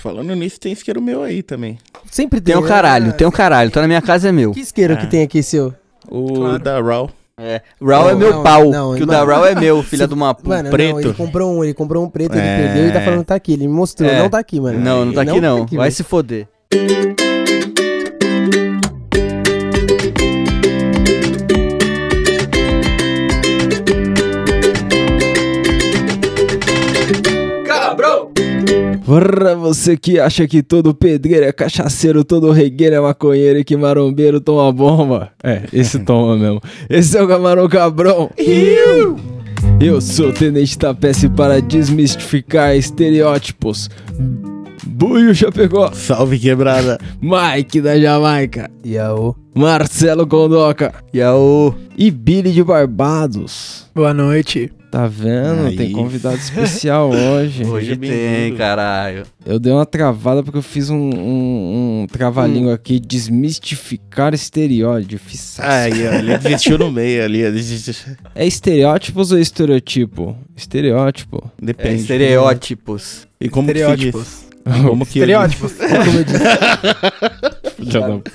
Falando nisso, tem isqueiro meu aí também. Sempre tem. Tem um né? caralho, tem um caralho. Tá na minha casa é meu. Que isqueiro que tem aqui, seu? O Claro. da Raw. É. Raw é Não, meu não, pau. não, que o mano. da Raw é meu, filha Se- de uma puta. Mano, preto. não, ele comprou um, ele comprou um preto, ele É. perdeu e tá falando que tá aqui. Ele me mostrou, É. não tá aqui, mano. Não, não tá aqui não. Vai velho. se foder. Porra, você que acha que todo pedreiro é cachaceiro, todo regueiro é maconheiro e que marombeiro toma bomba. É, esse toma mesmo. Esse é o Camarão Cabrão. Eu sou o Tenente Tapece para desmistificar estereótipos. Buio já pegou. Salve quebrada. Mike da Jamaica. Yaô. Marcelo Condoca. Yaô. E Billy de Barbados. Boa noite. Tá vendo? Aí. Tem convidado especial hoje. Hoje tem, caralho. Eu dei uma travada porque eu fiz um, um, um trava-língua aqui, desmistificar estereótipo. Fiz- Aí, ó, ele desistiu no meio ali. É estereótipos ou estereotipo? Estereótipo. É, Depende. estereótipos. E como que se diz? Estereótipos. Como que Estereótipos. Como eu disse. Filha da puta.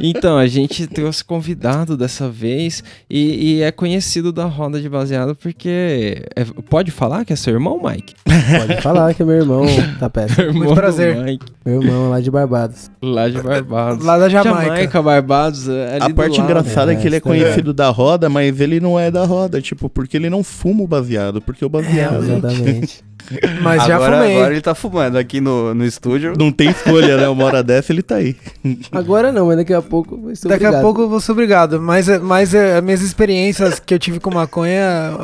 então, a gente trouxe convidado dessa vez e, e é conhecido da roda de baseado porque. é- pode falar que é seu irmão, Mike? Pode falar que é meu irmão, tá perto. Irmão do prazer. Mike, Meu irmão é lá de Barbados. lá de Barbados. Lá da Jamaica. Barbados. é ali A do parte lado. engraçada é, É, que ele é daí. conhecido da roda, mas ele não é da roda, tipo, porque ele não fuma o baseado, porque o baseado Exatamente. Mas já agora, fumei. agora ele tá fumando aqui no, no estúdio. não tem escolha, né? Uma hora dessa ele tá aí. Agora não, mas daqui a pouco vai ser Daqui a pouco eu vou ser obrigado. Mas, mas é, as minhas experiências que eu tive com maconha,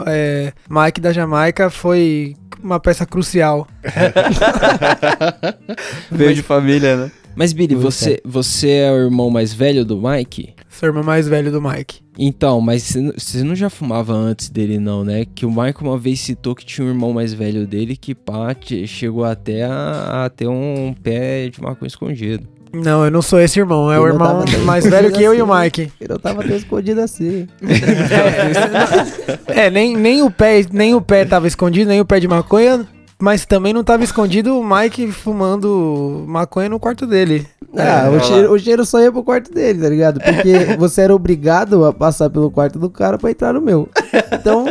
é, Mike da Jamaica, foi uma peça crucial. Veio de família, né? Mas, Billy, você, você é o irmão mais velho do Mike? Sou irmão mais velho do Mike. Então, mas você não- já fumava antes dele, não, né? Que o Mike uma vez citou que tinha um irmão mais velho dele que, pá, chegou até a, a ter um pé de maconha escondido. Não, eu não sou esse irmão. É Eu o irmão mais velho que eu e o assim. Mike. Ele não tava tão escondido assim. É, nem, nem, o pé, nem o pé tava escondido, nem o pé de maconha. Mas também não tava escondido o Mike fumando maconha no quarto dele. Ah, o, cheiro, o cheiro só ia pro quarto dele, tá ligado? Porque você era obrigado a passar pelo quarto do cara pra entrar no meu. Então,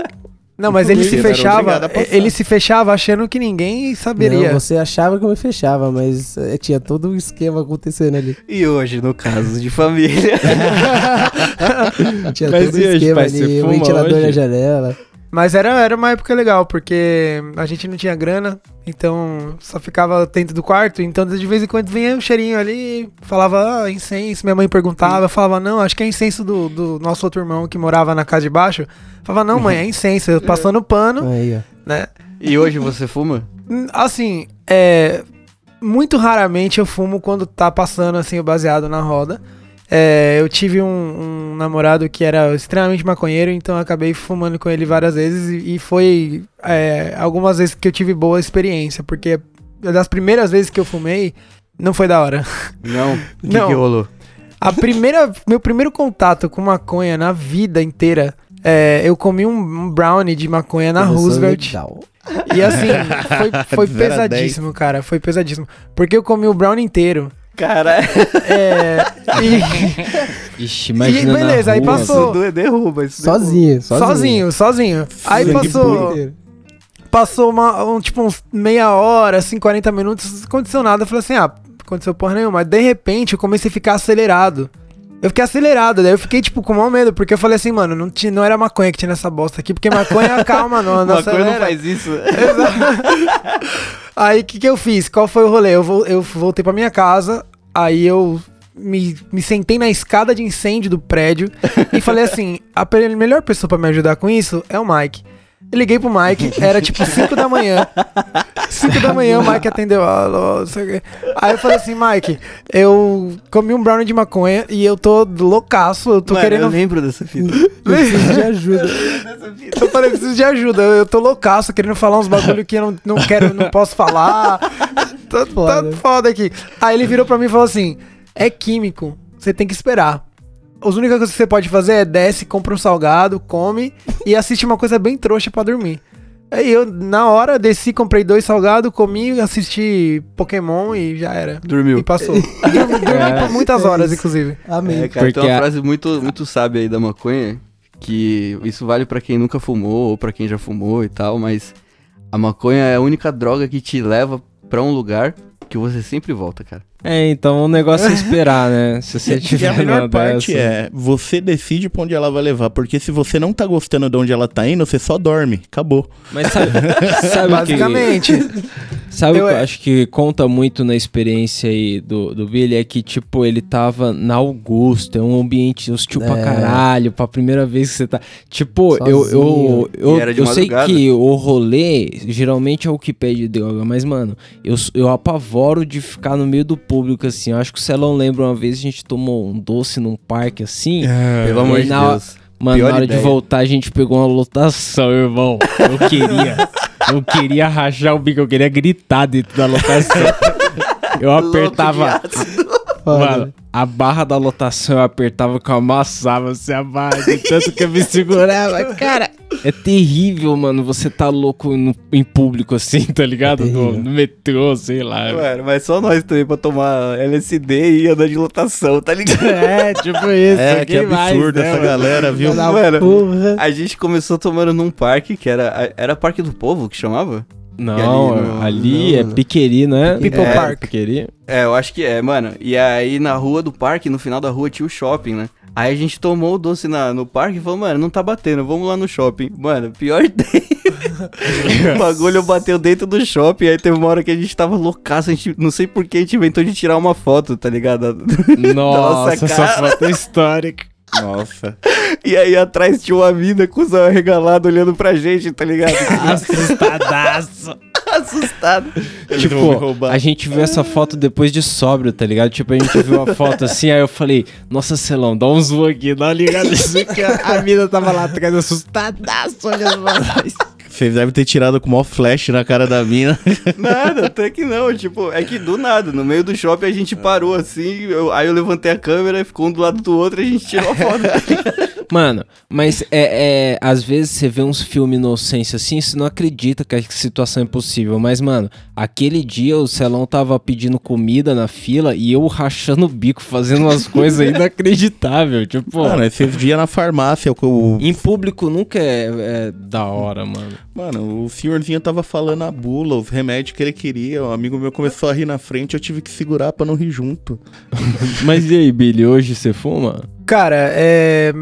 Não, mas ele se fechava. Ele se fechava achando que ninguém saberia. não, você achava que eu me fechava, mas eh, tinha todo um esquema acontecendo ali. E hoje, no caso de família. Tinha Mas todo um hoje, esquema pai, ali, fuma ventilador hoje? na janela. Mas era, era uma época legal, porque a gente não tinha grana, então só ficava dentro do quarto. Então de vez em quando vinha um cheirinho ali, falava ah, incenso. Minha mãe perguntava, eu falava, não, acho que é incenso do, do nosso outro irmão que morava na casa de baixo. Falava, não, mãe, é incenso. Eu passando pano, Aí, ó. né? E hoje você fuma? Assim, é. Muito raramente eu fumo quando tá passando assim o baseado na roda. É, eu tive um, um namorado que era extremamente maconheiro, então acabei fumando com ele várias vezes e, e foi é, algumas vezes que eu tive boa experiência, porque das primeiras vezes que eu fumei, não foi da hora. Não. O que, Não. que rolou? A primeira, meu primeiro contato com maconha na vida inteira, é, eu comi um, brownie de maconha na Começou Roosevelt. legal. E assim, foi, foi pesadíssimo, cara. Foi pesadíssimo. Porque eu comi o brown inteiro. Cara, É. E, Ixi, imagina E beleza, na aí rua. passou. isso derruba. Isso Sozinho, sozinho. sozinho, sozinho. Aí Sangue passou. Passou uma, um, tipo uns meia hora, assim, 40 minutos, não aconteceu nada. Eu falei assim, ah, aconteceu porra nenhuma. Mas de repente eu comecei a ficar acelerado. Eu fiquei acelerado, daí eu fiquei, tipo, com maior medo, porque eu falei assim, mano, não, tinha, não era maconha que tinha nessa bosta aqui, porque maconha acalma, não, não Maconha não acelera. faz isso. Aí o que, que eu fiz? Qual foi o rolê? Eu, vol- eu voltei pra minha casa, aí eu me, me sentei na escada de incêndio do prédio e falei assim: a melhor pessoa pra me ajudar com isso é o Mike. Eu liguei pro Mike, era tipo 5 da manhã. 5 da manhã o Mike atendeu. Alô, o quê. Aí eu falei assim, Mike, eu comi um brownie de maconha e eu tô loucaço, eu tô Mano, querendo eu lembro dessa fita. Preciso de ajuda. eu falei, preciso de ajuda. Eu, eu tô loucaço, querendo falar uns bagulho que eu não, não quero, não posso falar. Tá, Foda. tá foda aqui. Aí ele virou pra mim e falou assim: é químico, você tem que esperar. As únicas coisas que você pode fazer é desce, compra um salgado, come e assiste uma coisa bem trouxa pra dormir. Aí eu, na hora, desci, comprei dois salgados, comi, assisti Pokémon e já era. Dormiu. E passou. Dormi, dormi É. por muitas É horas, isso. inclusive. Amém. É, cara, Porque tem uma a- frase muito, muito sábia aí da maconha, que isso vale pra quem nunca fumou ou pra quem já fumou e tal, mas a maconha é a única droga que te leva pra um lugar que você sempre volta, cara. É, então o negócio é esperar, né? Se você E tiver a melhor parte dessa- é, você decide pra onde ela vai levar, porque se você não tá gostando de onde ela tá indo, você só dorme, acabou. Mas sabe, sabe o que- Basicamente. Sabe o Eu que eu é- acho que conta muito na experiência aí do, do Billy? É que, tipo, ele tava na Augusta, é um ambiente hostil pra É. caralho, pra primeira vez que você tá. Tipo, eu, eu, Sozinho. eu, E era de eu sei que o rolê geralmente é o que pede droga, mas, mano, eu, eu apavoro de ficar no meio do público assim. Eu acho que o Celão lembra uma vez a gente tomou um doce num parque assim. Pelo e amor de na- Deus. Mano, Pior na hora ideia. de voltar, a gente pegou uma lotação, irmão. Eu queria. eu queria rachar o bico, eu queria gritar dentro da lotação. Eu apertava. Mano, a barra da lotação eu apertava que eu amassava assim a barra de tanto que eu me segurava. Cara, é terrível, mano, você tá louco no- em público assim, tá ligado? É no, no metrô, sei lá. Mano, mas só nós também pra tomar LSD e andar de lotação, tá ligado? É, tipo isso. É, que quem mais, absurdo né, essa mano? galera, viu? Mano, porra. A gente começou tomando num parque que era. Era Parque do Povo que chamava? Não, ali no- ali não, é. Piqueri, né? People é, Park. Piqueri. É, eu acho que é, mano. E aí na rua do parque, no final da rua, tinha o shopping, né? Aí a gente tomou o doce na, no parque e falou, mano, não tá batendo, vamos lá no shopping. Mano, pior ideia. o bagulho bateu dentro do shopping, aí teve uma hora que a gente tava loucaço, a gente, não sei por que a gente inventou de tirar uma foto, tá ligado? Nossa, Nossa, essa foto é histórica. Nossa. E aí atrás tinha uma mina com o zóio arregalado olhando pra gente, tá ligado? Assustadaço. Assustado. Tipo, a gente viu essa foto depois de sóbrio, tá ligado? Tipo, a gente viu a foto assim, aí eu falei, nossa, Celão, dá um zoom aqui, dá uma ligada nisso aqui. A mina tava lá atrás, assustadaço, olhando pra nós. Vocês devem ter tirado com o maior flash na cara da mina. Nada, até que não, tipo, é que do nada, no meio do shopping a gente parou assim, eu- aí eu levantei a câmera, ficou um do lado do outro e a gente tirou a foto. Mano, mas é, é, às vezes você vê uns filmes inocência assim, você não acredita que a situação é possível. Mas, mano, aquele dia o Celão tava pedindo comida na fila e eu rachando o bico, fazendo umas coisas inacreditáveis. Tipo, Mano, esses dias na farmácia, o, em público nunca é, é da hora, mano. Mano, o senhorzinho tava falando a bula, os remédios que ele queria. Um amigo meu começou a rir na frente, eu tive que segurar pra não rir junto. Mas e aí, Billy, hoje você fuma? Cara, é.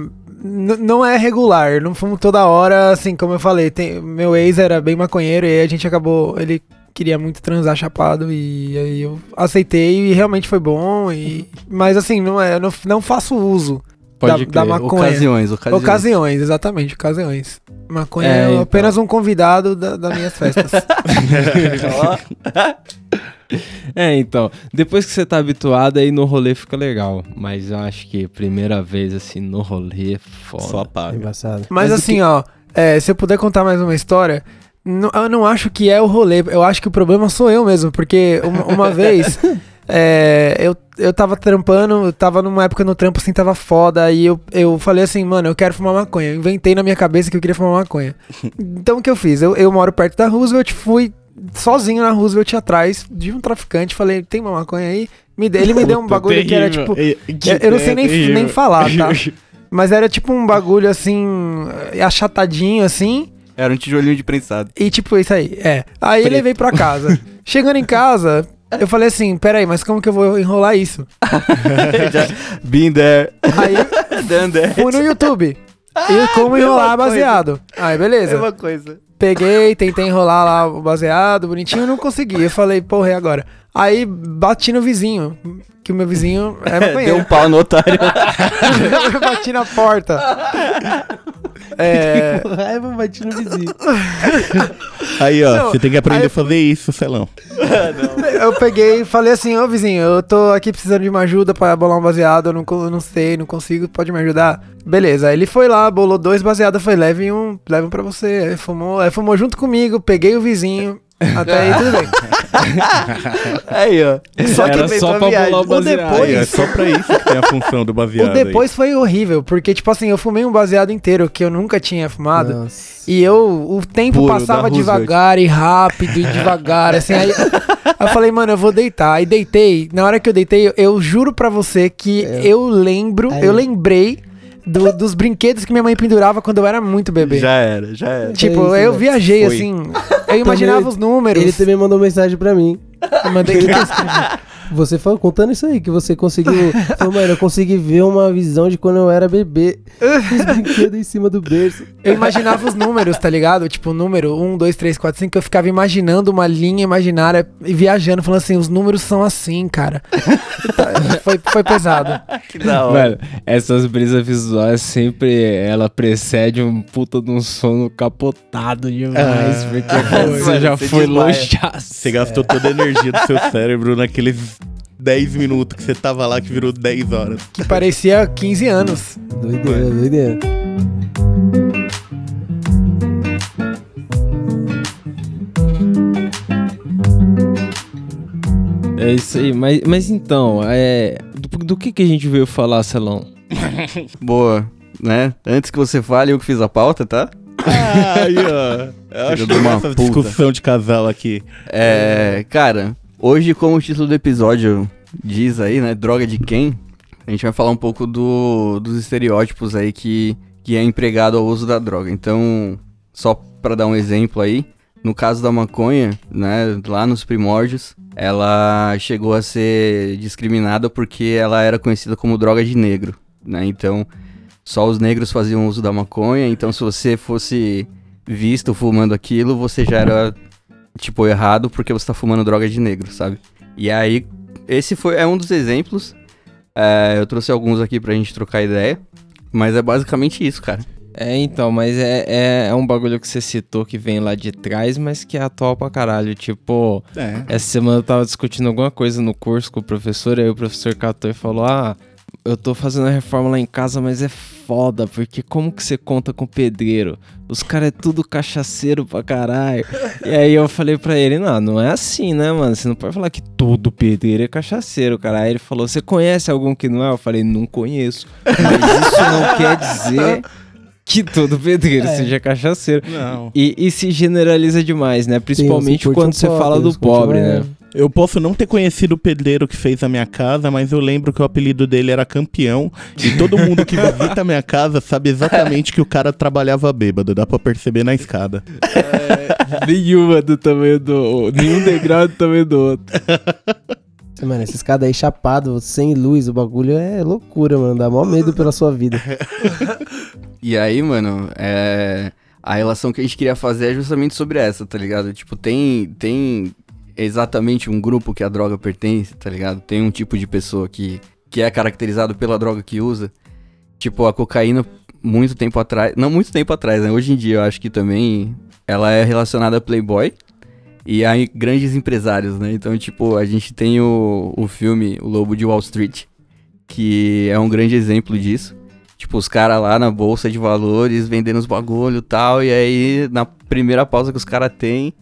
n- Não é regular, não fumo toda hora, assim, como eu falei, tem- meu ex era bem maconheiro e aí a gente acabou, ele queria muito transar chapado e aí eu aceitei e realmente foi bom, e, mas assim, não é, eu não, não faço uso Pode da, da maconha. Ocasiões, ocasiões. Ocasiões, exatamente, ocasiões. Maconha É, é, então. apenas um convidado da- das minhas festas. É, então, depois que você tá habituado, aí no rolê fica legal. Mas eu acho que primeira vez, assim, no rolê é foda. Só apaga. Embaçado. Mas, Mas assim, ó, é, se eu puder contar mais uma história, não- eu não acho que é o rolê, eu acho que o problema sou eu mesmo, porque uma, uma vez é, eu, eu tava trampando, eu tava numa época no trampo assim, tava foda, aí eu, eu falei assim, mano, eu quero fumar maconha. Eu inventei na minha cabeça que eu queria fumar maconha. Então o que eu fiz? Eu, eu moro perto da Roosevelt, fui sozinho na Roosevelt atrás de um traficante, falei, tem uma maconha aí? Me dê- ele me deu um bagulho que era terrível. tipo. Que eu- eu não sei ideia nem- terrível. nem falar, tá? Mas era tipo um bagulho assim, achatadinho assim. Era um tijolinho de prensado. E tipo, isso aí, é. Aí Preto. levei pra casa. Chegando em casa, eu falei assim, peraí, mas como que eu vou enrolar isso? Been there, Aí done that. fui no YouTube. E como enrolar mesma coisa. baseado. Aí, beleza. Mesma coisa. Peguei, tentei enrolar lá o baseado, bonitinho, não consegui. Eu falei, porra, e agora? Aí bati no vizinho, que o meu vizinho é Deu maconheiro. um pau no otário. eu bati na porta. É, Raiva bati no vizinho. Aí, ó, Não, você tem que aprender aí- a fazer isso, Celão. eu peguei e falei assim, ô vizinho, eu tô aqui precisando de uma ajuda pra bolar um baseado, eu não, eu não sei, não consigo, pode me ajudar? Beleza, aí ele foi lá, bolou dois baseados, foi leve um, leve um pra você. Aí fumou, aí fumou junto comigo, peguei o vizinho, Até aí tudo bem. Aí, ó. Só Era que só pra viagem. pular o O baseado. depois- Aí, é só pra isso que tem a função do baseado. O depois foi horrível, porque, tipo assim, eu fumei um baseado inteiro que eu nunca tinha fumado. Nossa. E eu, o tempo Puro, passava devagar e rápido e devagar, assim, aí eu falei, mano, eu vou deitar. Aí deitei, na hora que eu deitei, eu, eu juro pra você que É. eu lembro, Aí. eu lembrei do- dos brinquedos que minha mãe pendurava quando eu era muito bebê. Já era, já era. Tipo, É isso, eu né? viajei, Foi. assim, eu imaginava os números. Ele também mandou mensagem pra mim. Eu mandei que escreveu. Você falou, contando isso aí, que você conseguiu. Falou, mano, eu consegui ver uma visão de quando eu era bebê. Os brinquedos em cima do berço. Eu imaginava os números, tá ligado? Tipo, o número 1, 2, 3, 4, 5. Eu ficava imaginando uma linha imaginária e viajando, falando assim: os números são assim, cara. Tá, foi, foi pesado. Que da hora. Mano, essas brisas visuais sempre ela precede um puta de um sono capotado demais, Ah, porque você mano, já você foi longe. Você gastou toda a energia do seu cérebro naqueles 10 minutos que você tava lá, que virou 10 horas. Que parecia 15 anos. Doideira, doideira. É isso aí, mas, mas então, é, do, do que que a gente veio falar, Celão? Boa, né? Antes que você fale, eu que fiz a pauta, tá? Aí, ó. Eu acho que essa puta. discussão de casal aqui. É, cara, hoje, como o título do episódio diz aí, né? Droga de quem? A gente vai falar um pouco do, dos estereótipos aí que, que é empregado ao uso da droga. Então, só pra dar um exemplo aí, no caso da maconha, né? Lá nos primórdios, ela chegou a ser discriminada porque ela era conhecida como droga de negro, né? Então, só os negros faziam uso da maconha. Então, se você fosse visto fumando aquilo, você já era tipo, errado porque você tá fumando droga de negro, sabe? E aí, esse foi, é um dos exemplos. É, eu trouxe alguns aqui pra gente trocar ideia. Mas é basicamente isso, cara. É, então, mas é, é, é um bagulho que você citou que vem lá de trás, mas que é atual pra caralho. Tipo, É. essa semana eu tava discutindo alguma coisa no curso com o professor, aí o professor catou e falou: Ah, eu tô fazendo a reforma lá em casa, mas é foda, porque como que você conta com pedreiro? Os caras é tudo cachaceiro pra caralho. e aí eu falei pra ele: Não, não é assim, né, mano? Você não pode falar que todo pedreiro é cachaceiro, cara. Aí ele falou: Você conhece algum que não é? Eu falei: Não conheço. Mas isso não quer dizer que todo pedreiro seja cachaceiro. Não. E, e se generaliza demais, né? Principalmente curte quando um você pop, fala do pobre, uma- né? Eu posso não ter conhecido o pedreiro que fez a minha casa, mas eu lembro que o apelido dele era campeão. E todo mundo que visita a minha casa sabe exatamente que o cara trabalhava bêbado. Dá pra perceber na escada. Nenhuma do tamanho do. Nenhum degrau do tamanho do outro. Mano, esses caras aí chapado, sem luz, o bagulho é loucura, mano. Dá mó medo pela sua vida. E aí, mano, é... a relação que a gente queria fazer é justamente sobre essa, tá ligado? Tipo, tem, tem exatamente um grupo que a droga pertence, tá ligado? Tem um tipo de pessoa que, que é caracterizado pela droga que usa. Tipo, a cocaína, muito tempo atrás. Não muito tempo atrás, né? Hoje em dia eu acho que também ela é relacionada a Playboy. E a grandes empresários, né? Então, tipo, a gente tem o, o filme O Lobo de Wall Street, que é um grande exemplo disso. Tipo, os caras lá na bolsa de valores vendendo os bagulho e tal. E aí, na primeira pausa que os caras têm,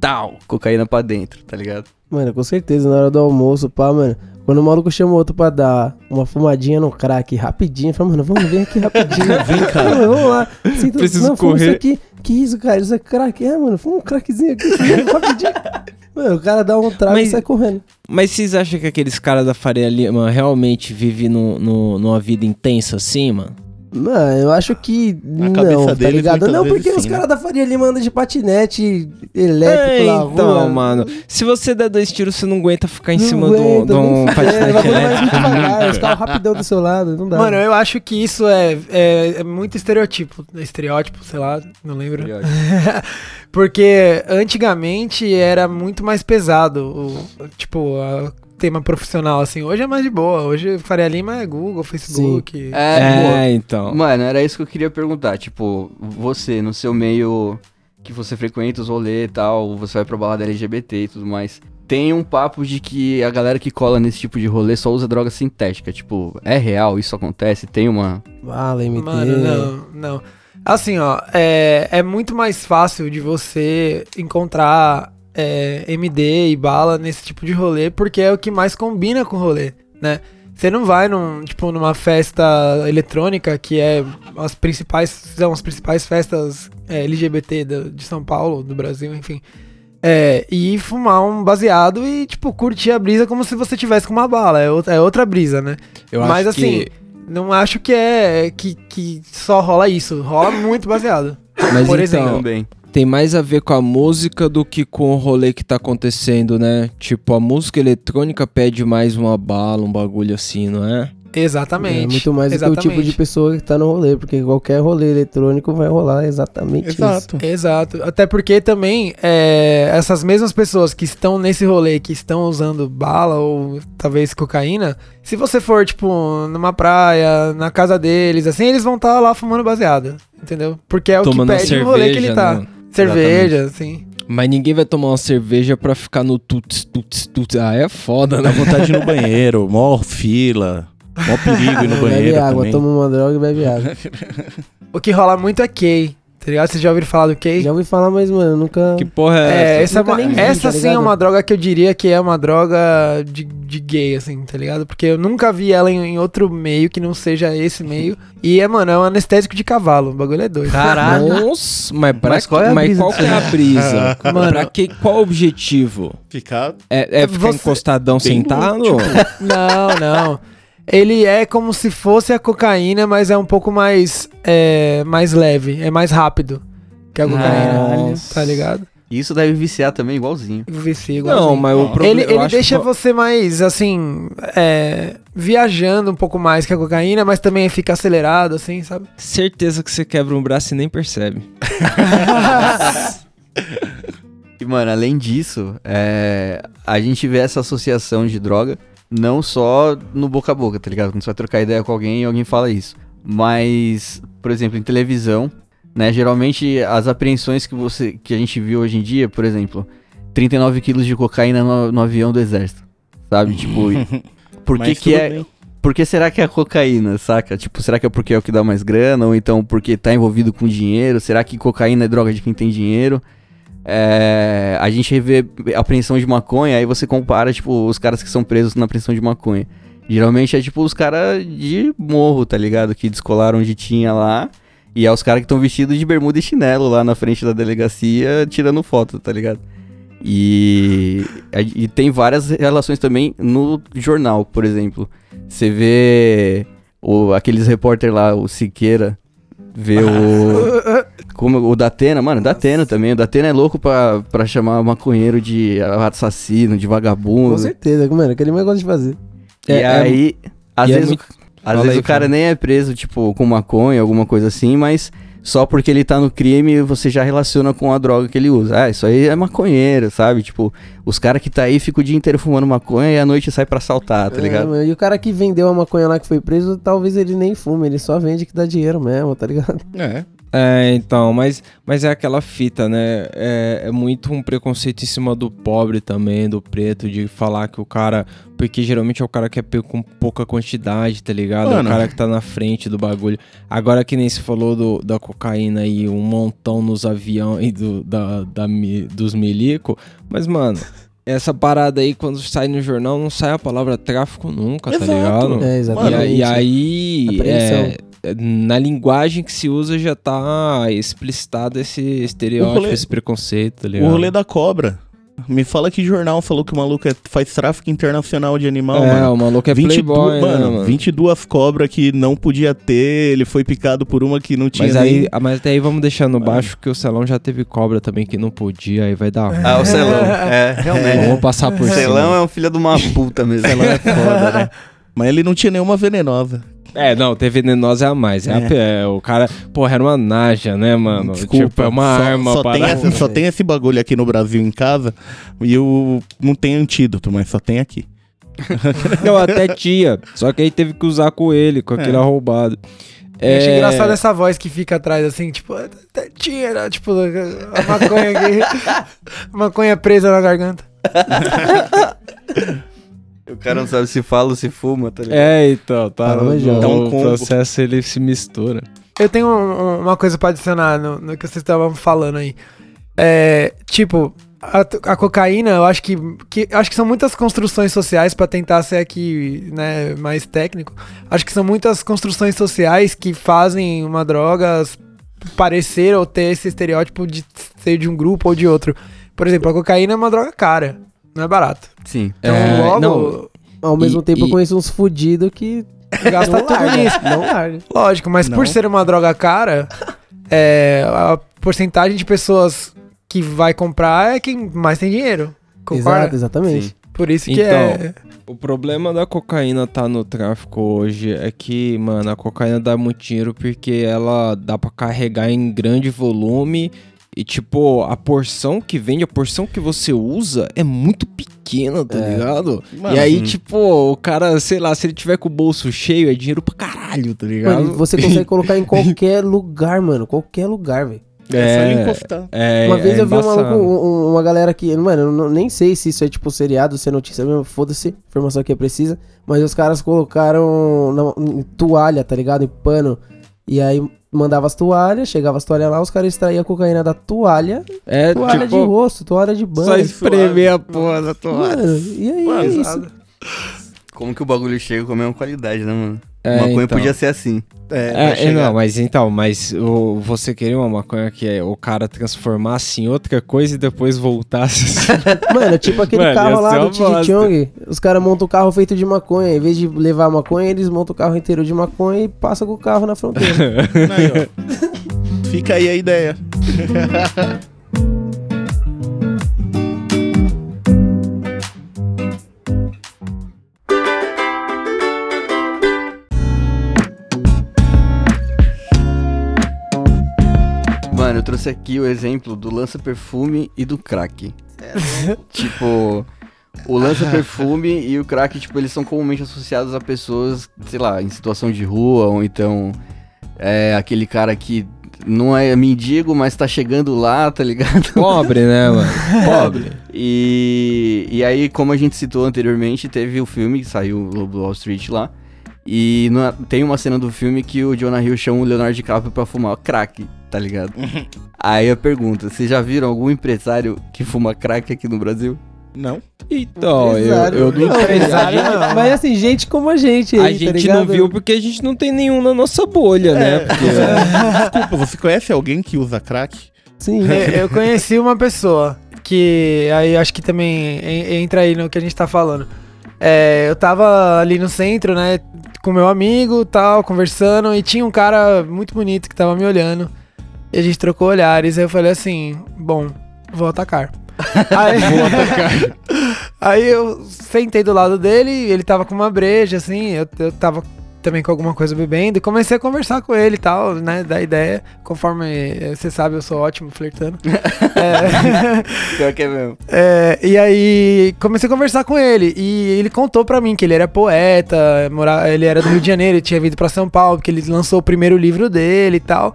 tal, cocaína pra dentro, tá ligado? Mano, com certeza, na hora do almoço, pá, mano. Quando o maluco chama o outro pra dar uma fumadinha no crack rapidinho, fala, mano, vamos vir aqui rapidinho. Vem, cara. Mano, vamos lá. Sinto, Preciso não, correr. Isso aqui. Que isso, cara? Isso é crack. É, mano, fuma um crackzinho aqui, rapidinho. Mano, o cara dá um trago Mas- e sai correndo. Mas vocês acham que aqueles caras da Faria Lima realmente vivem no, no- numa vida intensa assim, mano? Mano, eu acho que Na não, cabeça tá deles, ligado? Não, porque os sim, caras da Faria Lima andam de patinete elétrico É, na então, rua. mano. Se você der dois tiros, você não aguenta ficar em Não cima do- aguenta, de um patinete mais elétrico. devagar, os carros rapidão do seu lado, não dá. Mano, eu acho que isso é, é, é muito estereotipo. Estereótipo, sei lá, não lembro. Porque antigamente era muito mais pesado. O, tipo, o tema profissional, assim. Hoje é mais de boa. Hoje Faria Lima é Google, Facebook. É. É, então. Mano, era isso que eu queria perguntar. Tipo, você, no seu meio que você frequenta os rolês e tal, você vai pra balada LGBT e tudo mais. Tem um papo de que a galera que cola nesse tipo de rolê só usa droga sintética. Tipo, é real? Isso acontece? Tem uma. Fala, MT. Mano, não, não. Assim, ó, é, é muito mais fácil de você encontrar é, MD e bala nesse tipo de rolê, porque é o que mais combina com o rolê, né? Você não vai num, tipo, numa festa eletrônica que é as principais, são as principais festas é, LGBT do- de São Paulo, do Brasil, enfim. É, e fumar um baseado e, tipo, curtir a brisa como se você tivesse com uma bala. É outra, é outra brisa, né? Eu Mas acho assim, que... não acho que é que, que só rola isso. Rola muito baseado. Mas por então, exemplo. Também. Tem mais a ver com a música do que com o rolê que tá acontecendo, né? Tipo, a música eletrônica pede mais uma bala, um bagulho assim, não é? Exatamente. É muito mais do que o tipo Exatamente. de pessoa que tá no rolê, porque qualquer rolê eletrônico vai rolar exatamente Exato. Exato. Até porque também é, essas mesmas pessoas que estão nesse rolê, que estão usando bala ou talvez cocaína, se você for, tipo, numa praia, na casa deles, assim, eles vão estar lá fumando baseado. Entendeu? Porque é o Tomando que pede o rolê que ele tá. né? Cerveja, assim. Mas ninguém vai tomar uma cerveja pra ficar no tuts, tuts, tuts. Ah, é foda, Dá né? vontade de ir no banheiro, mó fila, mó perigo ir no banheiro Bebe água, também. toma uma droga e bebe água. O que rola muito é Kay. Tá ligado? Vocês já ouviram falar do Kay? Já ouvi falar, mas, mano, eu nunca. Que porra é, É, essa? essa, é uma- vi, essa tá sim é uma droga que eu diria que é uma droga de, de gay, assim, tá ligado? Porque eu nunca vi ela em, em outro meio que não seja esse meio. E é, mano, é um anestésico de cavalo. O bagulho é doido. Caralho. Nossa, mas, pra, Mas qual é a mas brisa qual que é a brisa? Mano- pra que, qual o objetivo? Ficar É, é ficar Você- encostadão Bem sentado? Não, não. Ele é como se fosse a cocaína, mas é um pouco mais, é, mais leve, é mais rápido que a cocaína. Nossa. Tá ligado? Isso deve viciar também igualzinho. Vicia Não, igualzinho. mas o problema... Ele, ele deixa que- você mais, assim, é, viajando um pouco mais que a cocaína, mas também fica acelerado, assim, sabe? Certeza que você quebra um braço e nem percebe. E, mano, além disso, é, a gente vê essa associação de droga não só no boca a boca, tá ligado? Quando você vai trocar ideia com alguém e alguém fala isso. Mas, por exemplo, em televisão, né? Geralmente as apreensões que, você, que a gente viu hoje em dia, por exemplo, 39 quilos de cocaína no, no avião do exército. Sabe? Tipo, por que, que é. bem. Por que será que é a cocaína, saca? Tipo, será que é porque é o que dá mais grana? Ou então porque tá envolvido com dinheiro? Será que cocaína é droga de quem tem dinheiro? É, a gente vê apreensão de maconha, aí você compara, tipo, os caras que são presos na apreensão de maconha. Geralmente é tipo os caras de morro, tá ligado? Que descolaram onde tinha lá. E é os caras que estão vestidos de bermuda e chinelo lá na frente da delegacia tirando foto, tá ligado? E, e tem várias relações também no jornal, por exemplo. Você vê o, aqueles repórter lá, o Siqueira, vê o. Como o Datena, mano, Datena também. O Datena é louco pra, pra chamar maconheiro de assassino, de Com vagabundo. certeza, mano, é que ele mais gosta de fazer. E É- é- aí, às e é vezes, muito- o, às Fala vezes aí, o cara nem é preso, tipo, com maconha, alguma coisa assim, mas só porque ele tá no crime, você já relaciona com a droga que ele usa. Ah, isso aí é maconheiro, sabe? Tipo, os caras que tá aí ficam o dia inteiro fumando maconha e à noite sai pra assaltar, tá É, ligado? mano, e o cara que vendeu a maconha lá que foi preso, talvez ele nem fume, ele só vende que dá dinheiro mesmo, tá ligado? É. É, então, mas, mas é aquela fita, né? É, é muito um preconceito em cima do pobre também, do preto, de falar que o cara. Porque geralmente é o cara que é pego com pouca quantidade, tá ligado? É Mano. o cara que tá na frente do bagulho. Agora que nem se falou do, da cocaína aí, um montão nos aviões do, da, da dos milico. Mas, mano. Essa parada aí, quando sai no jornal, não sai a palavra tráfico nunca, tá Exato. ligado? É, E, exatamente. a- e aí, é, é, na linguagem que se usa já tá explicitado esse estereótipo, O rolê- esse preconceito, tá O ligado? rolê da cobra. Me fala que jornal falou que o maluco é- faz tráfico internacional de animal, é, mano. o maluco é 22, playboy, mano, né, mano? 22 cobras que não podia ter, ele foi picado por uma que não tinha Mas aí, ah, mas até aí vamos deixar no baixo que o Celão já teve cobra também que não podia, aí vai dar ruim. Ah, o Celão. É, realmente. Vamos passar por O Celão cima. é um filho de uma puta mesmo. Celão é foda, né? Mas ele não tinha nenhuma venenosa. É, não, ter venenosa é a mais. É. a É. pe- é, o cara, porra, era uma naja, né, mano? Desculpa, Tipo, é uma só, arma só para... tem, esse, só tem esse bagulho aqui no Brasil em casa e eu não tem antídoto, mas só tem aqui. Não, até tinha. Só que aí teve que usar com ele, com aquele É. arrombado. Eu acho É, engraçado essa voz que fica atrás, assim, tipo, tinha, né? tipo, a maconha aqui, maconha presa na garganta. O cara não sabe se fala ou se fuma, tá ligado? É, então, tá. No, no um combo. processo ele se mistura. Eu tenho um- um- uma coisa pra adicionar no, no que vocês estavam falando aí. É, tipo, a, a cocaína, eu acho que, que acho que são muitas construções sociais pra tentar ser aqui, né, mais técnico. Acho que são muitas construções sociais que fazem uma droga parecer ou ter esse estereótipo de ser de um grupo ou de outro. Por exemplo, a cocaína é uma droga cara, não é barato. Sim. Então, É, logo, não. Ao mesmo E- tempo, eu e- conheço uns fudidos que gasta não tudo larga, nisso. Não larga. Lógico, mas Não. por ser uma droga cara, é, a porcentagem de pessoas que vai comprar é quem mais tem dinheiro. Concorda? Exato, exatamente. Sim. Por isso que Então, é. O problema da cocaína tá no tráfico hoje é que, mano, a cocaína dá muito dinheiro porque ela dá pra carregar em grande volume e, tipo, a porção que vende, a porção que você usa é muito pequena, tá ligado? Mano, e aí, sim. tipo, o cara, sei lá, se ele tiver com o bolso cheio, é dinheiro pra caralho, tá ligado? Mano, você consegue colocar em qualquer lugar, mano. Qualquer lugar, velho. É, encostar. é, Uma vez é eu vi um embaçado. maluco, um- um- uma galera que, mano, eu não- nem sei se isso é tipo seriado, se é notícia mesmo, foda-se, informação que é precisa, mas os caras colocaram na, em toalha, tá ligado? Em pano. E aí mandava as toalhas, chegava as toalhas lá, os caras extraíam a cocaína da toalha, É, toalha de tipo, rosto, toalha de banho. só espremer a porra da toalha. Mano, e aí Mano, é isso. Como que o bagulho chega com a mesma qualidade, né, mano? É, Maconha então. podia ser assim. É, É, é, não, mas então, mas o, você queria uma maconha que é o cara transformasse em outra coisa e depois voltasse. Mano, tipo aquele Mano, carro lá do. Chong. Os caras montam o carro feito de maconha. Em vez de levar maconha, eles montam o carro inteiro de maconha e passam com o carro na fronteira. Aí. Fica aí a ideia. trouxe aqui o exemplo do lança-perfume e do crack. tipo, o lança-perfume e o crack, tipo, eles são comumente associados a pessoas, sei lá, em situação de rua, ou então é aquele cara que não é mendigo, mas tá chegando lá, tá ligado? Pobre, né, mano? Pobre. E, e aí, como a gente citou anteriormente, teve o filme que saiu, o Wall Street lá. E na- tem uma cena do filme que o Jonah Hill chama o Leonardo DiCaprio pra fumar crack, tá ligado? aí a pergunta, vocês já viram algum empresário que fuma crack aqui no Brasil? Não? Então, eu, eu não Empresário não. Mas assim, gente como a gente aí, A tá gente não ligado? viu porque a gente não tem nenhum na nossa bolha, né? Porque, Desculpa, você conhece alguém que usa crack? Sim. É, eu conheci uma pessoa que aí acho que também en- entra aí no que a gente tá falando. É, eu tava ali no centro, né, com meu amigo tal, conversando, e tinha um cara muito bonito que tava me olhando. E a gente trocou olhares, aí eu falei assim, bom, vou atacar. aí, aí eu sentei do lado dele, ele tava com uma breja, assim, eu, eu tava também com alguma coisa bebendo, e comecei a conversar com ele e tal, né, da ideia, conforme eh, você sabe, eu sou ótimo flertando. É, Pior que é mesmo. é, e aí comecei a conversar com ele e ele contou pra mim que ele era poeta, mora, ele era do Rio de Janeiro, ele tinha vindo pra São Paulo, porque ele lançou o primeiro livro dele e tal.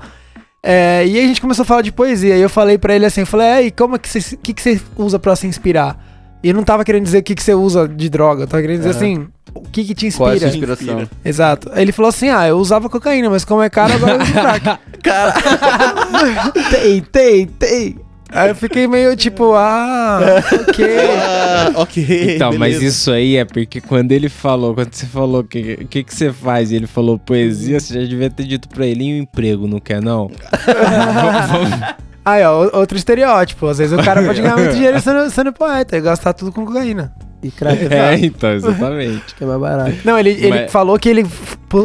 É, e aí a gente começou a falar de poesia e eu falei pra ele assim, eu falei, é, e como é que você, que que você usa pra se inspirar? E eu não tava querendo dizer o que, que você usa de droga, eu tava querendo dizer assim, o que que te Qual é a sua inspira? inspiração? Exato. Aí ele falou assim, ah, eu usava cocaína, mas como é caro, agora eu uso crack. Tem, tem, tem. aí eu fiquei meio tipo, ah, ok. Ah, ok. então, mas beleza. isso aí é porque quando ele falou, quando você falou o que, que, que você faz e ele falou poesia, você já devia ter dito pra ele, e o emprego, não quer não? Aí, ó, outro estereótipo. Às vezes o cara pode ganhar muito dinheiro sendo, sendo poeta e gastar tudo com cocaína. E crack é, então, exatamente. que é mais barato. Não, ele, ele Mas- falou que ele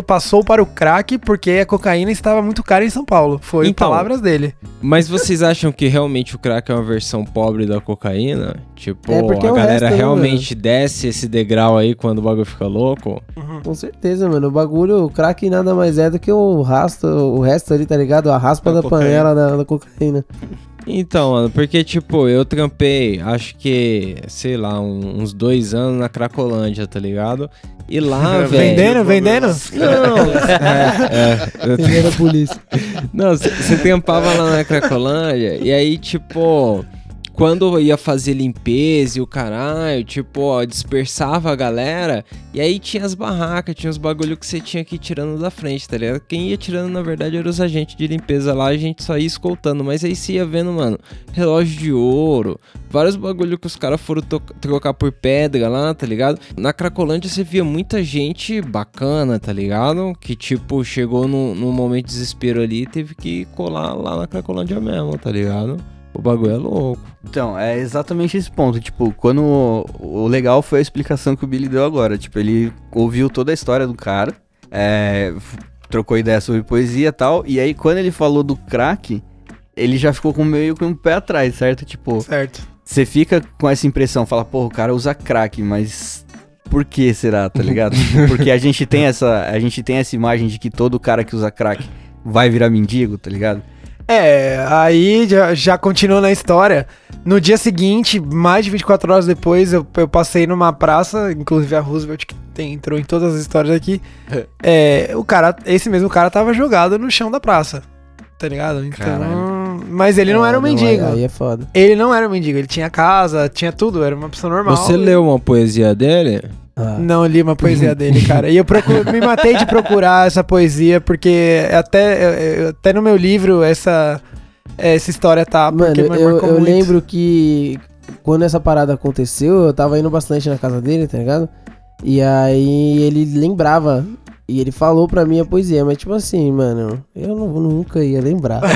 passou para o crack porque a cocaína estava muito cara em São Paulo. Foi Então. palavras dele. Mas vocês acham que realmente o crack é uma versão pobre da cocaína? Tipo, É, a é galera resto, né, realmente desce esse degrau aí quando o bagulho fica louco? Com certeza, mano. O bagulho, o crack nada mais é do que o rasto, o resto ali, tá ligado? A raspa Da da panela da, da cocaína. Então, mano, porque, tipo, eu trampei, acho que, sei lá, um- uns dois anos na Cracolândia, tá ligado? E lá, velho. Vendendo, vendendo? Não, é, é. eu- Primeira polícia. Não, você trampava lá na Cracolândia, e aí, tipo, quando ia fazer limpeza e o caralho, tipo, ó, dispersava a galera, e aí tinha as barracas, tinha os bagulho que você tinha que ir tirando da frente, tá ligado? Quem ia tirando, na verdade, eram os agentes de limpeza lá, a gente só ia escoltando, mas aí você ia vendo, mano, relógio de ouro, vários bagulho que os caras foram trocar por pedra lá, tá ligado? Na Cracolândia você via muita gente bacana, tá ligado? Que, tipo, chegou num momento de desespero ali e teve que colar lá na Cracolândia mesmo, tá ligado? O bagulho é louco. Então, é exatamente esse ponto. Tipo, quando. O, o legal foi a explicação que o Billy deu agora. Tipo, ele ouviu toda a história do cara, é, trocou ideia sobre poesia e tal. E aí, quando ele falou do crack, ele já ficou com meio com um pé atrás, certo? Tipo, Certo. você fica com essa impressão, fala, porra, o cara usa crack, mas. Por que será, tá ligado? Porque a gente tem essa. A gente tem essa imagem de que todo cara que usa crack vai virar mendigo, tá ligado? É, aí já, já continuou na história. No dia seguinte, mais de 24 horas depois, eu, eu passei numa praça, inclusive a Roosevelt, que tem- entrou em todas as histórias aqui. É, o cara, esse mesmo cara tava jogado no chão da praça. Tá ligado? Então. Caralho. Mas ele não É, era um mendigo. Aí é foda. Ele não era um mendigo, ele tinha casa, tinha tudo, era uma pessoa normal. Você leu uma poesia dele? Ah. Não li uma poesia dele, cara. E eu procuro- me matei de procurar essa poesia, porque até, até no meu livro essa, essa história tá. Mano, eu, eu lembro que quando essa parada aconteceu, eu tava indo bastante na casa dele, tá ligado? E aí ele lembrava. E ele falou pra mim a poesia, mas tipo assim, mano, eu não, nunca ia lembrar.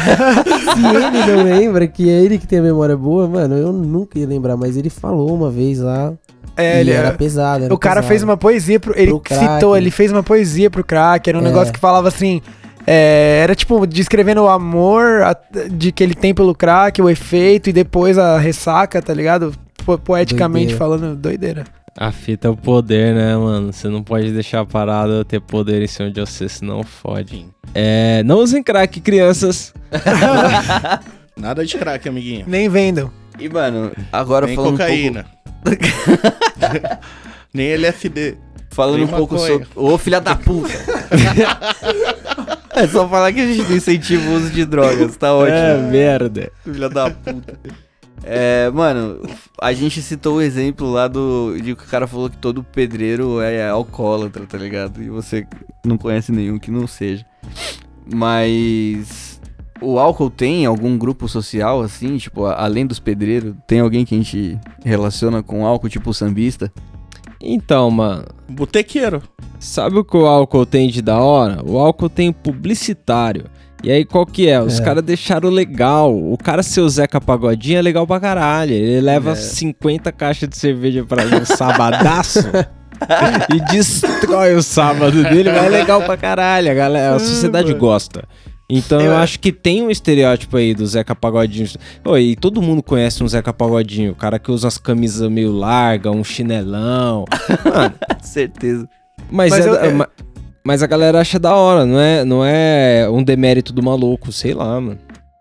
Se ele não lembra, que é ele que tem a memória boa, mano, eu nunca ia lembrar. Mas ele falou uma vez lá. É, ele era era- pesado. era O cara pesado. fez uma poesia pro. Ele Pro crack. citou, ele fez uma poesia pro crack. Era um É. negócio que falava assim. é, era tipo descrevendo o amor a- de que ele tem pelo crack, o efeito e depois a ressaca, tá ligado? Po- poeticamente Doideira. falando, doideira. A fita é o poder, né, mano? Você não pode deixar a parada ter poder em cima de você, senão fode. É, não usem crack, crianças. Nada de crack, amiguinho. Nem vendam. E, mano, agora Nem falando cocaína. Nem LSD. um pouco, falando Nem um pouco maconha. sobre... Ô, filha da puta! é só falar que a gente não incentiva o uso de drogas, tá ótimo. É, merda. Filha da puta. É, mano, a gente citou o exemplo lá do. de que o cara falou que todo pedreiro é alcoólatra, tá ligado? E você não conhece nenhum que não seja. Mas. O álcool tem algum grupo social, assim, tipo, além dos pedreiros? Tem alguém que a gente relaciona com álcool, tipo o sambista? Então, mano, Botequeiro. sabe o que o álcool tem de da hora? O álcool tem publicitário. E aí, qual que é? Os É. caras deixaram legal. O cara ser o Zeca Pagodinho é legal pra caralho. Ele leva É. 50 caixas de cerveja pra um sabadaço e destrói o sábado dele, mas é legal pra caralho. A, galera, a sociedade gosta. Então eu Eu- acho que tem um estereótipo aí do Zeca Pagodinho. Ô, e todo mundo conhece um Zeca Pagodinho. O cara que usa umas camisas meio largas, um chinelão. Mano, Certeza. mas, Mas é eu- é- ma- mas a galera acha da hora, não é, não é um demérito do maluco, sei lá, mano.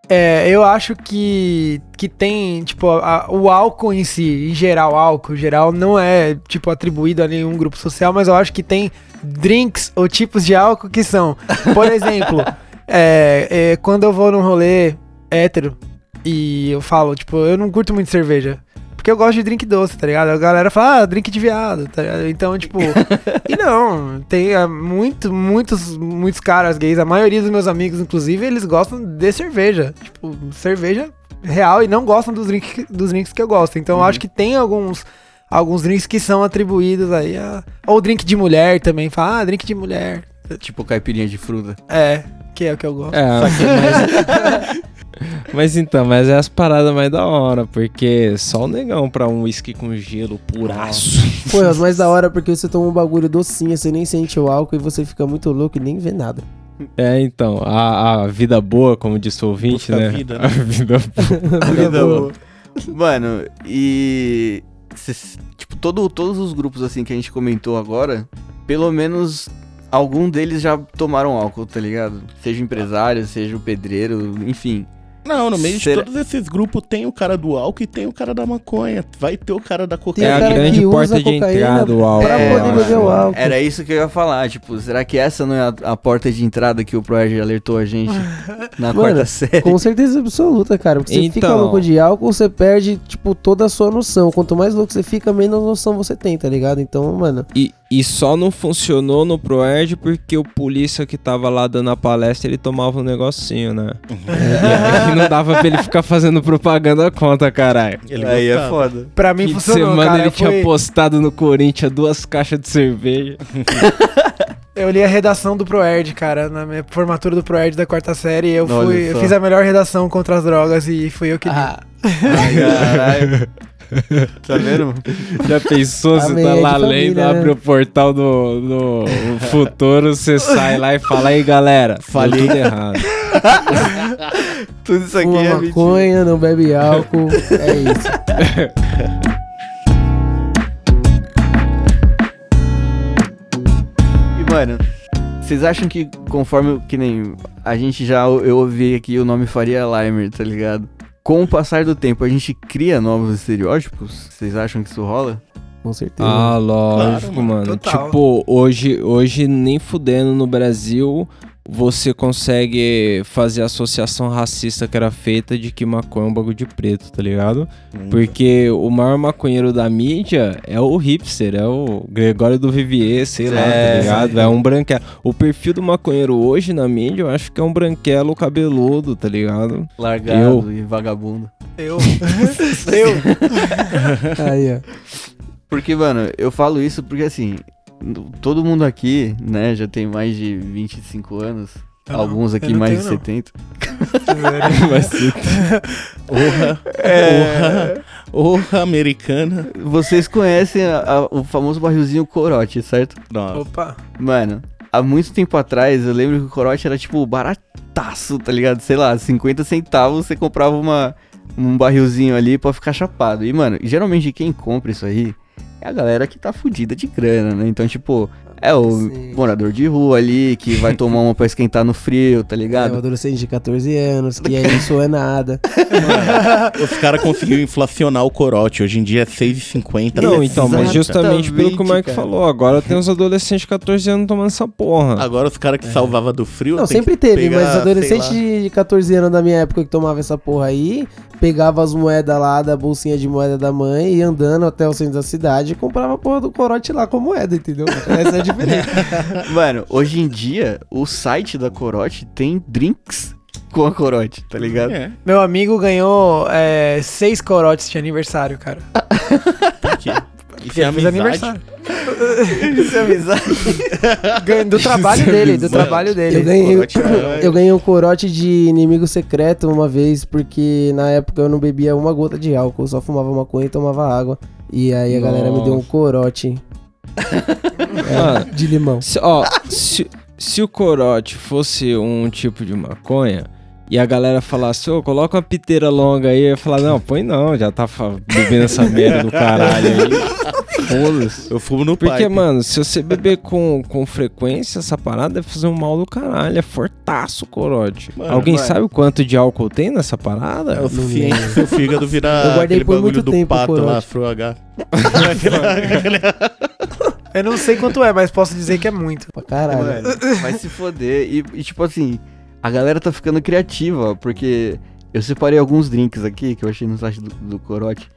É, eu acho que, que tem, tipo, a- o álcool em si, em geral, álcool em geral, não é, tipo, atribuído a nenhum grupo social, mas eu acho que tem drinks ou tipos de álcool que são, por exemplo, é, é, quando eu vou num rolê hétero e eu falo, tipo, eu não curto muito cerveja. Porque eu gosto de drink doce, tá ligado? A galera fala, ah, drink de viado, tá ligado? Então, tipo. e não, tem ah, muito, muitos, muitos caras gays, a maioria dos meus amigos, inclusive, eles gostam de cerveja. Tipo, cerveja real e não gostam dos, drink, dos drinks que eu gosto. Então, eu acho que tem alguns. Alguns drinks que são atribuídos aí a. Ou drink de mulher também. Fala, ah, drink de mulher. Tipo caipirinha de fruta. É, que é o que eu gosto. É, mas... mas então, mas é as paradas mais da hora, porque só o negão pra um whisky com gelo puraço. Pô, é os mais da hora porque você toma um bagulho docinho, você nem sente o álcool e você fica muito louco e nem vê nada. É, então, a, a vida boa, como disse o ouvinte, Busca né? a vida, né? A vida boa. Vida boa. Mano, e. cês- tipo, todo, todos os grupos assim que a gente comentou agora, pelo menos algum deles já tomaram álcool, tá ligado? Seja o empresário, seja o pedreiro, enfim. Não, no meio Será- de todos esses grupos tem o cara do álcool e tem o cara da maconha. Vai ter o cara da Tem cocaína. É a grande que porta usa de cocaína entrada do álcool. pra É, poder beber o álcool. Era isso que eu ia falar, tipo, será que essa não é a, a porta de entrada que o Proerd alertou a gente na Mano, quarta série? Com certeza absoluta, cara. Porque você fica Então. louco de álcool, você perde, tipo, toda a sua noção. Quanto mais louco você fica, menos noção você tem, tá ligado? Então, mano, E, e só não funcionou no Proerd porque o polícia que tava lá dando a palestra, ele tomava um negocinho, né? e aí não dava pra ele ficar fazendo propaganda contra, caralho. Ele Aí é gostava. foda. Pra mim de funcionou, semana cara. ele Eu tinha postado no Corinthians duas caixas de cerveja. Eu li a redação do Proerd, cara, na minha formatura do Proerd da quarta série. Eu, Olha fui, eu fiz a melhor redação contra as drogas e fui eu que li. ah, Caralho. tá vendo? Já pensou, você tá de lá família, lendo, né? abre o portal do, do futuro, você sai lá e fala, aí galera, falei tudo errado. Tudo isso aqui fuma é mentira. maconha, não bebe álcool. é isso. E, mano, vocês acham que conforme que nem a gente já eu ouvi aqui o nome Faria Limer, tá ligado? Com o passar do tempo, a gente cria novos estereótipos? Vocês acham que isso rola? Com certeza. Ah, lógico, Claro, mano. total. Tipo, hoje, hoje nem fudendo no Brasil você consegue fazer a associação racista que era feita de que maconha é um bagulho de preto, tá ligado? Porque o maior maconheiro da mídia é o hipster, é o Gregório do Vivier, sei lá, É, tá ligado? É um branquelo. O perfil do maconheiro hoje na mídia, eu acho que é um branquelo cabeludo, tá ligado? Largado e vagabundo. Eu. eu. Aí, ó. Porque, mano, eu falo isso porque assim, todo mundo aqui, né, já tem mais de 25 anos. Eu não, alguns aqui mais tenho, de não. 70. Mas Orra, É, orra, orra americana. vocês conhecem a- a- o famoso barrilzinho corote, certo? Nossa. Opa. Mano, há muito tempo atrás, eu lembro que o corote era tipo barataço, tá ligado? Sei lá, 50 centavos você comprava uma, um barrilzinho ali pra ficar chapado. E, mano, geralmente quem compra isso aí a galera que tá fudida de grana, né? Então, tipo, é o Sim. morador de rua ali que vai tomar uma pra esquentar no frio, tá É um ligado? adolescente de 14 anos, que aí isso é nada. Os caras conseguiram inflacionar o corote. Hoje em dia é 6,50. Não, então, mas justamente pelo que o Mike cara. falou, agora tem os adolescentes de 14 anos tomando essa porra. Agora os caras que salvavam do frio. Não, tem sempre que teve, pegar, mas adolescente sei lá. de 14 anos da minha época que tomava essa porra aí, pegava as moedas lá da bolsinha de moeda da mãe e andando até o centro da cidade e comprava a porra do corote lá com moeda, entendeu? Essa é a diferença. Mano, hoje em dia, o site da Corote tem drinks com a Corote, tá ligado? É, Meu amigo ganhou é, seis corotes de aniversário, cara. por quê? Isso é amizade. aniversário. Isso é amizade. Do trabalho dele, do trabalho dele. Eu ganhei, Corote, caralho. eu ganhei um corote de inimigo secreto uma vez, porque na época eu não bebia uma gota de álcool, eu só fumava maconha e tomava água. E aí a galera me deu um Nossa. corote É, de limão. se, ó, se, se o corote fosse um tipo de maconha e a galera falasse, ô, coloca uma piteira longa aí, eu ia falar, não, põe não, já tá bebendo essa merda do caralho aí. Foda-se. Eu fumo no Porque, pipe. mano, se você beber com, com frequência, essa parada deve fazer um mal do caralho. É fortaço o corote. Mano, Alguém mano. sabe o quanto de álcool tem nessa parada? É o suficiente pro seu fígado Eu virar guardei aquele por bagulho muito do tempo pato lá. Fro H. Eu não sei quanto é, mas posso dizer que é muito. Pra caralho. Mano, vai se foder. E, e, tipo assim, a galera tá ficando criativa, porque eu separei alguns drinks aqui que eu achei no site do, do Corote.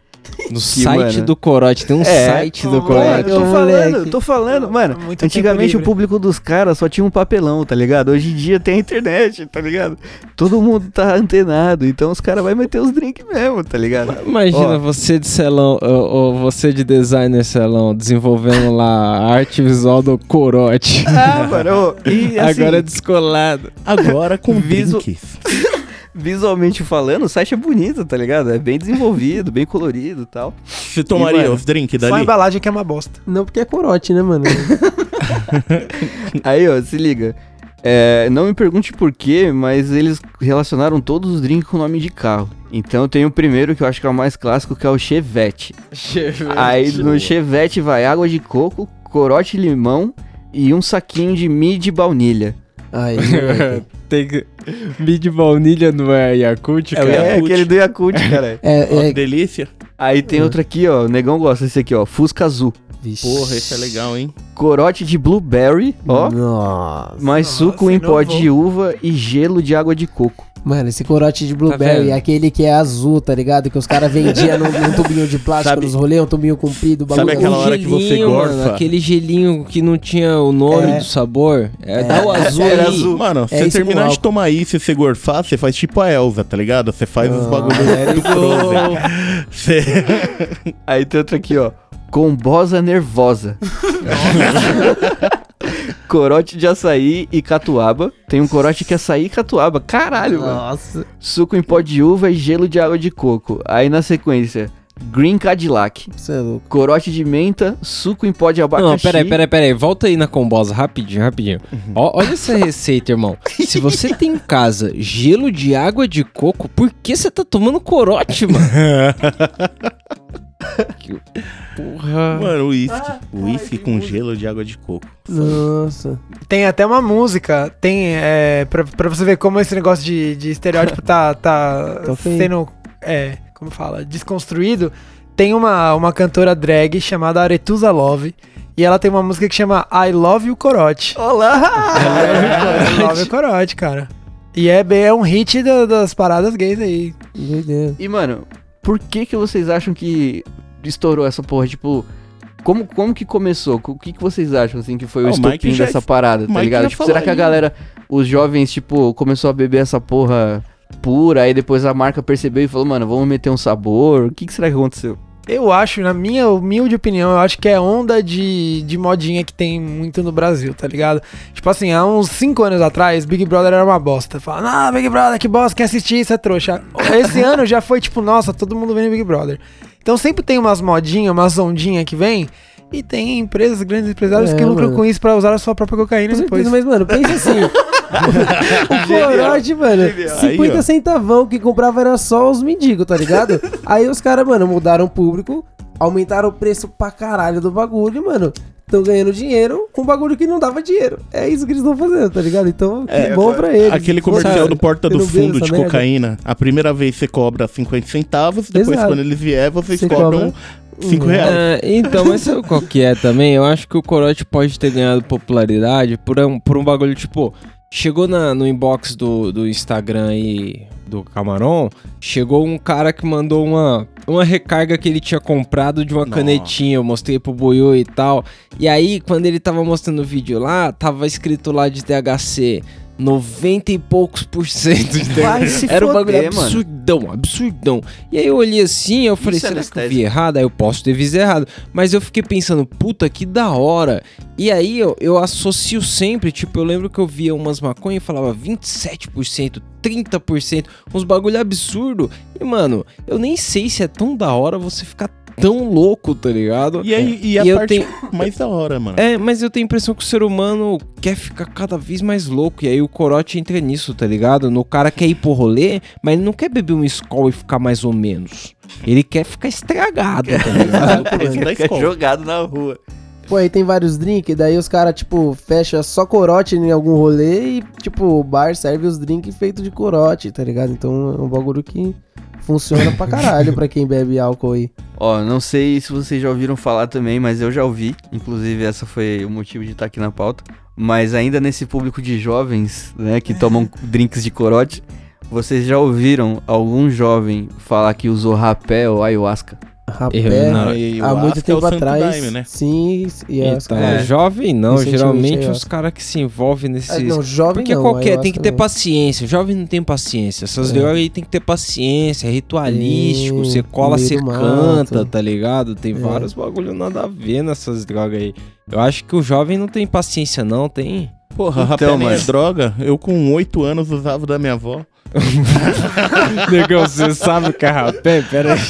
No Que, site mano, do corote, tem um é, site do corote. Mano, tô falando, tô falando, mano. Muito Antigamente o público dos caras só tinha um papelão, tá ligado? Hoje em dia tem a internet, tá ligado? Todo mundo tá antenado, então os caras vão meter os drinks mesmo, tá ligado? Imagina Ó. você de celão, ou, ou você de designer celão, desenvolvendo lá a arte visual do corote. Ah, mano, e assim, Agora é descolado. Agora com Visu- drinks. Visualmente falando, o site é bonito, tá ligado? É bem desenvolvido, bem colorido e tal. Você tomaria E, mano, os drinks Só a dali? embalagem que é uma bosta. Não porque é corote, né, mano? Aí, ó, se liga. É, não me pergunte por quê, mas eles relacionaram todos os drinks com o nome de carro. Então tem o primeiro que eu acho que é o mais clássico, que é o Chevette. Aí no Chevette vai água de coco, corote limão e um saquinho de mid baunilha. Aí. Tem que... Mid baunilha não é Yakult, É, cara? É, Yakult. aquele do Yakult, cara. é, é, delícia. Aí tem outro aqui, ó. O negão gosta desse aqui, ó. Fusca Azul. Vixe. Porra, esse é legal, hein? Corote de blueberry, ó. Nossa. Mais Nossa, suco em pó de uva e gelo de água de coco. Mano, esse corote de blueberry vendo? é aquele que é azul, tá ligado? Que os caras vendiam num, num tubinho de plástico Sabe- nos rolês, um tubinho comprido, bagulho. Sabe aquela hora que você gelinho, gorfa? Mano, aquele gelinho que não tinha o nome É. do sabor. É, Dá o azul Era aí. azul. Mano, É você isso terminar de tomar isso e você gorfar, você faz tipo a Elsa, tá ligado? Você faz os Ah, bagulhos do Frozen. Aí tem outro aqui, ó. Combosa nervosa. corote de açaí e catuaba. Tem um corote que é açaí e catuaba. Caralho, mano. Nossa. Suco em pó de uva e gelo de água de coco. Aí na sequência, Green Cadillac. Você é louco. Corote de menta, suco em pó de abacaxi. Não, peraí, peraí, peraí. Volta aí na combosa, rapidinho, rapidinho. Uhum. Ó, olha essa receita, irmão. Se você tem em casa gelo de água de coco, por que você tá tomando corote, mano? Que- Porra. Mano, uísque. Uísque com gelo de água de coco. Nossa. Tem até uma música, tem, é, pra, pra você ver como esse negócio de, de estereótipo tá, tá sendo, é, como fala, desconstruído. Tem uma, uma cantora drag chamada Aretusa Love, e ela tem uma música que chama I Love You Corote. Olá! I Love You Corote, cara. E é, bem- é um hit da- das paradas gays aí. Doideira. E, mano, por que que vocês acham que estourou essa porra? Tipo, como, como que começou? O que que vocês acham, assim, que foi o o Mike estopim dessa parada, tá Mike ligado? Tipo, será que a galera, os jovens, tipo, começou a beber essa porra pura, aí depois a marca percebeu e falou, mano, vamos meter um sabor? O que que será que aconteceu? Eu acho, na minha humilde opinião, eu acho que é onda de, de modinha que tem muito no Brasil, tá ligado? Tipo assim, há uns 5 anos atrás, Big Brother era uma bosta. Fala, ah, Big Brother, que bosta, quem assistir isso é trouxa. Esse ano já foi tipo, nossa, todo mundo vendo Big Brother. Então sempre tem umas modinhas, umas ondinhas que vem, e tem empresas, grandes empresários É, que lucram mano. com isso pra usar a sua própria cocaína Com depois. certeza, mas, mano, pensa assim. o corote, mano, Genial. 50 Aí, centavão que comprava era só os mendigos, tá ligado? Aí os caras, mano, mudaram o público, aumentaram o preço pra caralho do bagulho, mano. Estão ganhando dinheiro com bagulho que não dava dinheiro. É isso que eles estão fazendo, tá ligado? Então, que É, bom pra eles. Aquele comercial do Porta do Fundo de merda. cocaína. A primeira vez você cobra 50 centavos, depois Exato. quando eles vier, vocês Você cobram 5 Hum. reais. É, então, mas sabe qual que é também? Eu acho que o Corote pode ter ganhado popularidade por um, por um bagulho, tipo, chegou na- no inbox do, do Instagram aí do Camarão, chegou um cara que mandou uma, uma recarga que ele tinha comprado de uma Nossa. canetinha, eu mostrei pro Boiô e tal. E aí, quando ele tava mostrando o vídeo lá, tava escrito lá de THC 90 e poucos por cento Vai se Era um bagulho mano. absurdão, absurdão. E aí eu olhei assim, eu falei, Isso é será que eu vi errado? Aí eu posso ter visto errado. Mas eu fiquei pensando, puta, que da hora. E aí eu, eu associo sempre, tipo, eu lembro que eu via umas maconhas e falava 27%, 30%, uns bagulho absurdo. E, mano, eu nem sei se é tão da hora você ficar tão louco, tá ligado? E, aí, e a E parte tenho- mais da hora, mano. É, mas eu tenho a impressão que o ser humano quer ficar cada vez mais louco. E aí o corote entra nisso, tá ligado? No cara quer ir pro rolê, mas ele não quer beber um Skol e ficar mais ou menos. Ele quer ficar estragado, tá ligado? Esse da Fica escola. jogado na rua. Pô, aí tem vários drinks, daí os caras, tipo, fecha só corote em algum rolê e, tipo, o bar serve os drinks feitos de corote, tá ligado? Então é um bagulho que funciona pra caralho pra quem bebe álcool aí. Ó, não sei se vocês já ouviram falar também, mas eu já ouvi. Inclusive, essa foi o motivo de estar aqui na pauta. Mas ainda nesse público de jovens, né, que tomam drinks de corote, vocês já ouviram algum jovem falar que usou rapé ou ayahuasca? Rapé, Eu não. E há muito é tempo o Santo atrás. Daime, né? Sim, e as Então, caras- jovem não, geralmente ayahuasca. os caras que se envolvem nesses. Ah, não, jovem Porque não, qualquer, tem que ter não. paciência. Jovem não tem paciência. Essas É. drogas aí tem que ter paciência, é ritualístico. Você cola, você canta, mato. tá ligado? Tem É. vários bagulho nada a ver nessas drogas aí. Eu acho que o jovem não tem paciência, não, tem. Porra, Então, rapé nem é droga. Eu com 8 anos usava da minha avó. Negão, você sabe o que é rapé? Pera aí.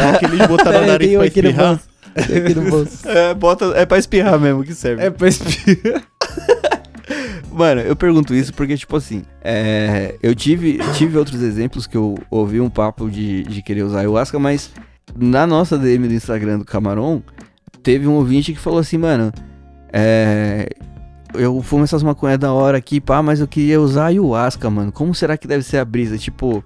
É aquele de botar no Peraí, nariz pra espirrar. bolso. Tem aqui no bolso. É, bota, é pra espirrar mesmo que serve. É pra espirrar. Mano, eu pergunto isso porque, tipo assim, é, eu tive, tive outros exemplos que eu ouvi um papo de, de querer usar ayahuasca, mas na nossa DM do Instagram do Camarão, teve um ouvinte que falou assim, mano, é, eu fumo essas maconhas da hora aqui, pá, mas eu queria usar ayahuasca, mano. Como será que deve ser a brisa? Tipo,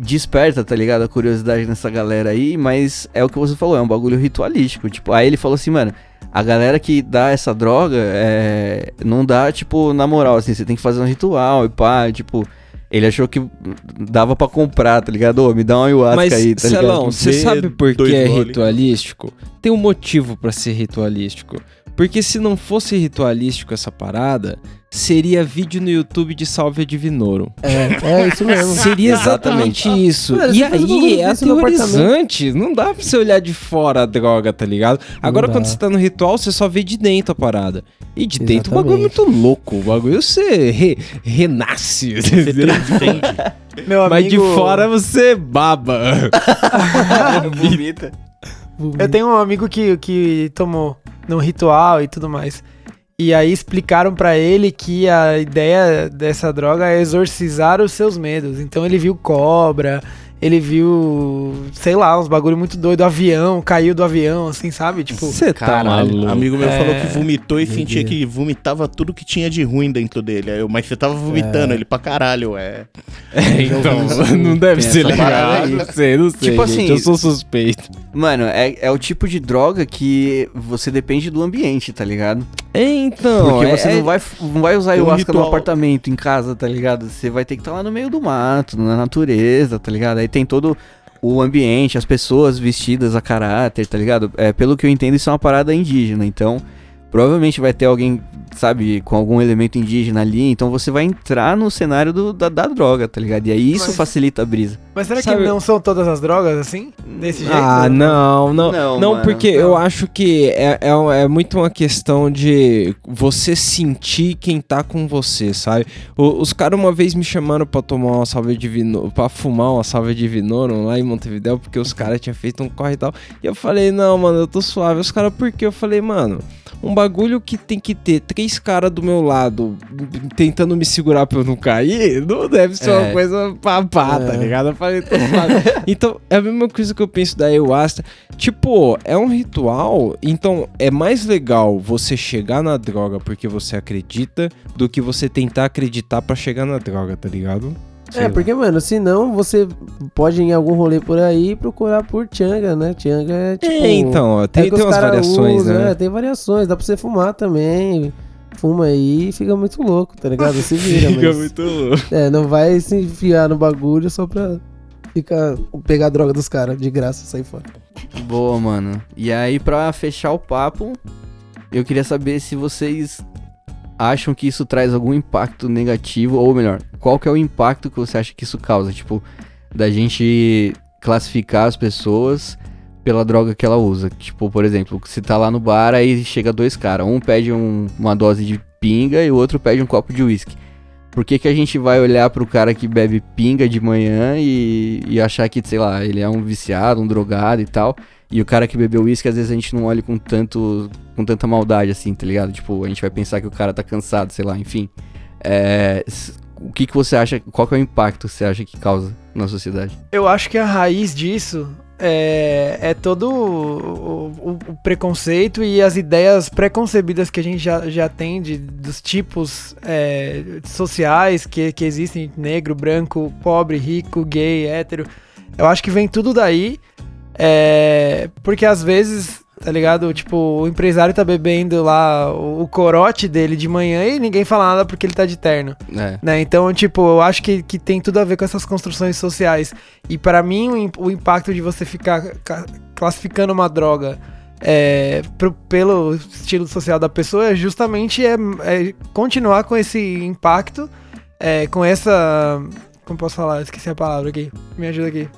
desperta, tá ligado? A curiosidade nessa galera aí, mas é o que você falou, é um bagulho ritualístico. Tipo, aí ele falou assim, mano, a galera que dá essa droga, é, não dá, tipo, na moral, assim, você tem que fazer um ritual e pá, tipo. Ele achou que dava pra comprar, tá ligado? Ô, me dá uma ayahuasca Mas, aí, tá ligado? você Vê sabe por que é ritualístico? Tem um motivo pra ser ritualístico. Porque se não fosse ritualístico essa parada, seria vídeo no YouTube de Salve a Divinorum. É, é isso mesmo. Seria exatamente isso. Mano, e aí é aterrorizante. Não dá pra você olhar de fora a droga, tá ligado? Agora, quando você tá no ritual, você só vê de dentro a parada. E de dentro o bagulho é muito louco. O bagulho você re- renasce. Você transcende. Meu amigo, Mas de fora você baba. Vomita. Eu tenho um amigo que, que tomou num ritual e tudo mais. E aí explicaram pra ele que a ideia dessa droga é exorcizar os seus medos. Então ele viu cobra, ele viu, sei lá, uns bagulho muito doido, avião, caiu do avião, assim, sabe? Tipo, Você tá maluco. Amigo meu É. falou que vomitou e sentia Doideira. que vomitava tudo que tinha de ruim dentro dele. Aí eu, mas você tava vomitando ele pra caralho, é. É, então, não deve ser legal. Não sei, não sei. Tipo gente, assim, eu sou suspeito. Mano, é, é o tipo de droga que você depende do ambiente, tá ligado? É, então. Porque é- você é- não, vai, não vai usar ayahuasca no apartamento, em casa, tá ligado? Você vai ter que estar lá no meio do mato, na natureza, tá ligado? Aí tem todo o ambiente, as pessoas vestidas a caráter, tá ligado? É, pelo que eu entendo, isso é uma parada indígena, então provavelmente vai ter alguém, sabe, com algum elemento indígena ali, então você vai entrar no cenário do- da, da droga, tá ligado? E aí isso Mas- facilita a brisa. Mas será Sabe- que não são todas as drogas assim? Desse jeito? Ah, não, não. Não, Não, mano, porque não. eu acho que é, é, é muito uma questão de você sentir quem tá com você, sabe? O- os caras uma vez me chamaram pra tomar uma salva de vino, pra fumar uma salva de vinorum lá em Montevideo, porque os caras tinham feito um corre e tal. E eu falei, não, mano, eu tô suave. Os caras, por quê? Eu falei, mano, um bagulho que tem que ter três caras do meu lado tentando me segurar pra eu não cair, não deve ser uma É. coisa papá, tá É. ligado? Eu falei. Então, é a mesma coisa que eu penso da ayahuasca. Tipo, é um ritual, então é mais legal você chegar na droga porque você acredita do que você tentar acreditar pra chegar na droga, tá ligado? Sei É, lá. porque, mano, senão você pode ir em algum rolê por aí e procurar por Changa, né? Changa é tipo. É, então, ó, é tem, que tem umas variações, né? É, tem variações, dá pra você fumar também. Fuma aí e fica muito louco, tá ligado? Se vira, Fica mas. muito louco. É, não vai se enfiar no bagulho só pra ficar, pegar a droga dos caras de graça sair fora. Boa, mano. E aí, pra fechar o papo, eu queria saber se vocês acham que isso traz algum impacto negativo, ou melhor, qual que é o impacto que você acha que isso causa? Tipo, da gente classificar as pessoas pela droga que ela usa. Tipo, por exemplo, se tá lá no bar, aí chega dois caras. Um pede um- uma dose de pinga e o outro pede um copo de uísque. Por que, que a gente vai olhar pro cara que bebe pinga de manhã e, e achar que, sei lá, ele é um viciado, um drogado e tal? E o cara que bebeu uísque, às vezes a gente não olha com tanto com tanta maldade assim, tá ligado? Tipo, a gente vai pensar que o cara tá cansado, sei lá, enfim. É, o que que você acha, qual que é o impacto que você acha que causa na sociedade? Eu acho que a raiz disso é, é todo o, o- o preconceito e as ideias preconcebidas que a gente já, já tem de, dos tipos é, sociais que, que existem: negro, branco, pobre, rico, gay, hétero. Eu acho que vem tudo daí. é, porque às vezes, tá ligado? Tipo, o empresário tá bebendo lá o, corote dele de manhã e ninguém fala nada porque ele tá de terno É. né? Então, tipo, eu acho que, que tem tudo a ver com essas construções sociais. E pra mim, o, o impacto de você ficar ca- classificando uma droga é, pro- pelo estilo social da pessoa é justamente é, é continuar com esse impacto, é, com essa. Como posso falar? Esqueci a palavra aqui. Me ajuda aqui.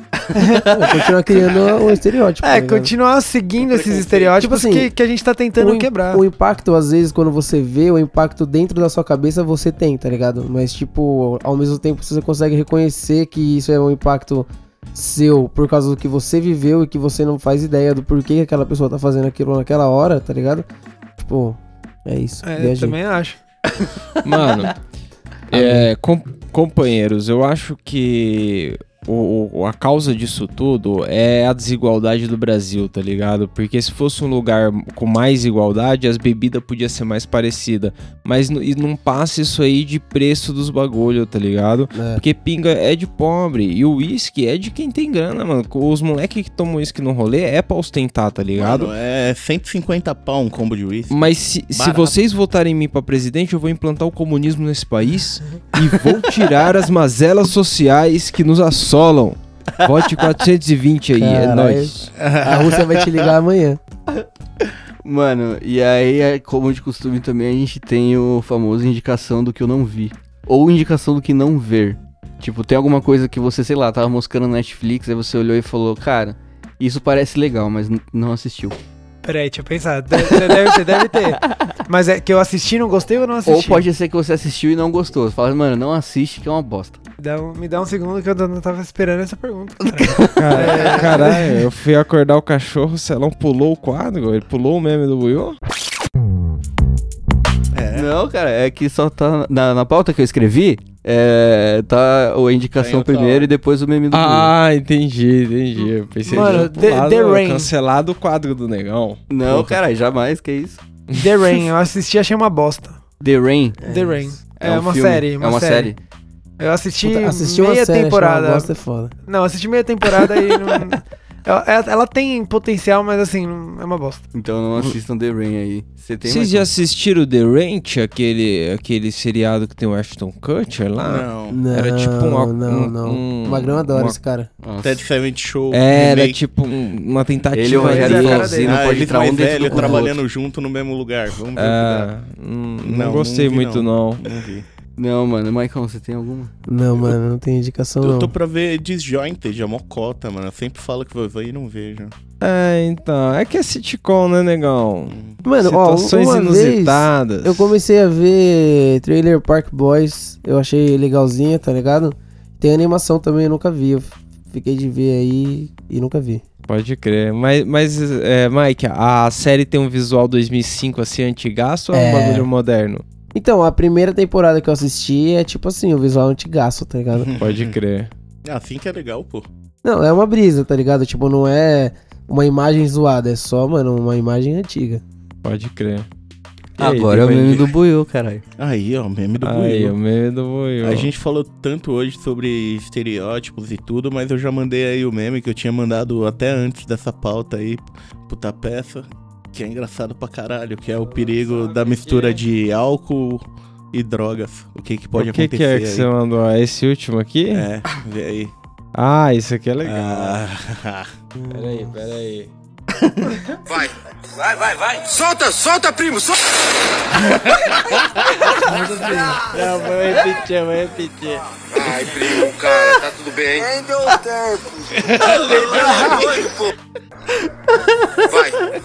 Continuar criando um estereótipo. tá É, ligado? continuar seguindo esses estereótipos Tipo assim, que, que a gente tá tentando o, im- quebrar. o impacto, às vezes, quando você vê, o impacto dentro da sua cabeça você tem, tá ligado? Mas, tipo, ao mesmo tempo você consegue reconhecer que isso é um impacto seu por causa do que você viveu e que você não faz ideia do porquê que aquela pessoa tá fazendo aquilo naquela hora, tá ligado? Tipo, é isso. É, eu também acho. Mano, é, com- companheiros, eu acho que o, a causa disso tudo é a desigualdade do Brasil, tá ligado? Porque se fosse um lugar com mais igualdade, as bebidas podiam ser mais parecidas. Mas e não passa isso aí de preço dos bagulho, tá ligado? É. Porque pinga é de pobre e o uísque é de quem tem grana, mano. Os moleques que tomam uísque no rolê é pra ostentar, tá ligado? Mano, é 150 pau um combo de uísque. Mas se, se vocês votarem em mim pra presidente, eu vou implantar o comunismo nesse país e vou tirar as mazelas sociais que nos assolam. Vote 420 aí, é nóis. A Rússia vai te ligar amanhã. Mano, e aí, é como de costume também, a gente tem o famoso indicação do que eu não vi. Ou indicação do que não ver. Tipo, tem alguma coisa que você, sei lá, tava moscando no Netflix, aí você olhou e falou, cara, isso parece legal, mas não assistiu. Peraí, deixa eu pensar. Deve, deve ter, deve ter. Mas é que eu assisti e não gostei ou não assisti? Ou pode ser que você assistiu e não gostou. Você fala, mano, não assiste que é uma bosta. Dá um- me dá um segundo que eu não tava esperando essa pergunta. cara. Cara, caralho, eu fui acordar o cachorro, o Celão pulou o quadro, ele pulou o meme do Buiô. É. Não, cara, é que só tá na, na pauta que eu escrevi, é, tá a indicação primeiro e depois o meme do. Ah, entendi, entendi. Eu pensei Mano, que The- Rain. cancelado o quadro do negão. Não, Porra. cara, jamais, que isso. The Rain, eu assisti e achei uma bosta. The Rain. The Rain. É, um uma filme, série. é uma série. Eu assisti Puta, assistir meia uma série, temporada. uma bosta é foda. Não, assisti meia temporada e não. Ela, ela- tem potencial, mas assim, não- é uma bosta. Então não assistam The Rain aí. Você tem Vocês mais já assistiram The Ranch, aquele, aquele seriado que tem o Ashton Kutcher lá? Não. Não, Era tipo um- não, um- não. um- o Magrão adora uma- esse cara. Ted Seventh Show. Era remake. tipo um- uma tentativa Ele e Rogério dele. Flauzino Ah, pode eles entrar mais um velho trabalhando outro. junto no mesmo lugar. Vamos ver É, dá. não, não Não, gostei não vi, muito não. Não vi. Não, mano, Maicon, você tem alguma? Não, mano, não tem indicação Eu não. tô pra ver Disjointed, a mocota, mano. Eu sempre falo que vou ver e não vejo. É, então, é que é sitcom, né, negão? Mano, ó, Situações vez inusitadas. eu comecei a ver Trailer Park Boys, eu achei legalzinha, tá ligado? Tem animação também, eu nunca vi. Eu fiquei de ver aí e nunca vi. Pode crer. Mas, mas é, Mike, a série tem um visual 2005 assim, antigaço ou é um É. bagulho moderno? Então, a primeira temporada que eu assisti é tipo assim, o visual antigaço, tá ligado? Pode crer. Ah, assim que é legal, pô. Não, é uma brisa, tá ligado? Tipo, não é uma imagem zoada, é só, mano, uma imagem antiga. Pode crer. E aí, Agora é o meme do Buiu, caralho. Aí, ó, meme do Aí, Buiu. o meme do Buiu. A gente falou tanto hoje sobre estereótipos e tudo, mas eu já mandei aí o meme que eu tinha mandado até antes dessa pauta aí, puta peça, que é engraçado pra caralho, que é o perigo da mistura de álcool e drogas. O que que pode O que, acontecer que é que aí. você mandou? É Esse último aqui? É, vê aí. Ah, isso aqui é legal. Ah, Peraí, peraí. Vai. Vai, vai, vai. Solta, solta, primo, solta. Não, vou repetir, vou repetir. Ai, primo, cara, tá tudo bem? Nem deu tempo. Vai.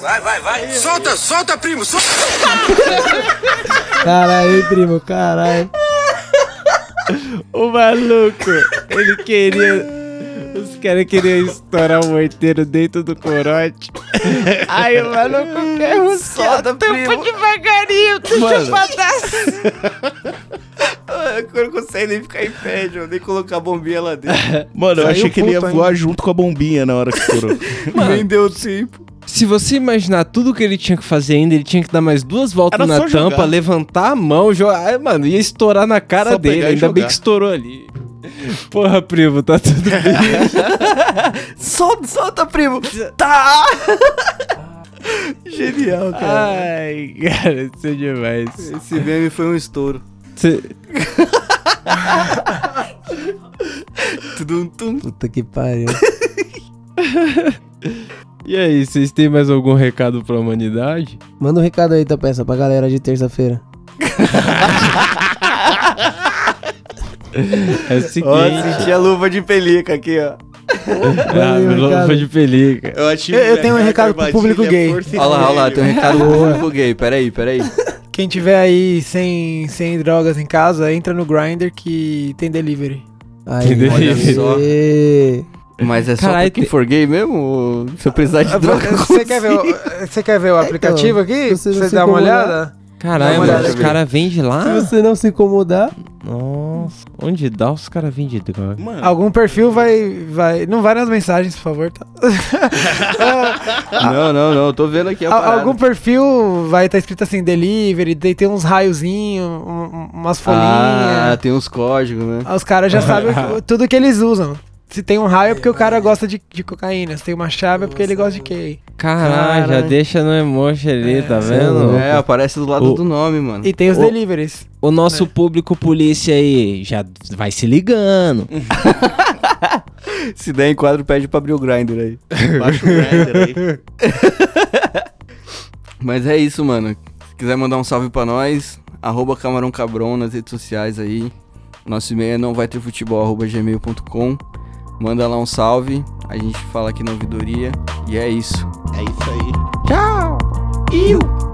Vai, vai, vai. Solta, solta, primo, solta. Caralho, hein, primo, caralho. O maluco, ele queria. Os caras queriam estourar o morteiro dentro do corote. Aí o maluco quer um Solta, primo. devagarinho, deixa eu matar. Eu não consigo nem ficar em pé, João, nem colocar a bombinha lá dentro. Mano, eu Saiu achei que ele ia voar junto com a bombinha na hora que estourou. Nem deu tempo. Se você imaginar tudo que ele tinha que fazer ainda, ele tinha que dar mais duas voltas Era na tampa, jogar. levantar a mão, jogar. Ai, mano, ia estourar na cara Só dele. Ainda bem jogar. que estourou ali. Porra, primo, tá tudo bem. Solta, solta, primo. Tá. Genial, cara. Ai, cara, isso é demais. Esse meme foi um estouro. Cê- Tudum, tum. Puta que pariu. E aí, vocês têm mais algum recado pra humanidade? Manda um recado aí, tá peça, pra galera de terça-feira. É o seguinte. Ó, senti a luva de pelica aqui, ó. ah, luva de pelica. Eu, achei Eu- eu tenho um recado pro público gay. Olha lá, olha lá, tem um recado pro público gay. Peraí, peraí. Quem tiver aí sem, sem drogas em casa, entra no Grindr que tem delivery. Aí, Que Olha só. Mas é só Caralho, pra quem tem- for gay mesmo? Ou se eu precisar de droga, eu Você quer, ver o, você quer ver o aplicativo aqui? você Você, dá uma olhada? Caralho, mano, os caras vendem lá? Se você não se incomodar, Nossa, onde dá os caras vendem droga? Mano, Algum perfil vai, vai. Não vai nas mensagens, por favor, tá? Não, não, não. Eu tô vendo aqui a. Algum perfil vai estar escrito assim, delivery, daí tem uns raiozinhos, um- um- umas Ah, folhinhas. tem uns códigos, né? Os caras já sabem tudo que eles usam. Se tem um raio é porque o cara gosta de, de cocaína. Se tem uma chave é porque ele gosta de quê? Caralho, já Caralho. deixa no emoji ali, tá vendo? É, aparece do lado O- do nome, mano. E tem os Ô. deliveries. O nosso público polícia aí já vai se ligando. Se der enquadro, pede pra abrir o grinder aí. baixa o Grindr aí. Mas é isso, mano. Se quiser mandar um salve pra nós, arroba Camarão Cabron nas redes sociais aí. Nosso e-mail é não vai ter futebol, arroba gmail.com. Manda lá um salve, a gente fala aqui na ouvidoria. E é isso. É isso aí. Tchau! Iu!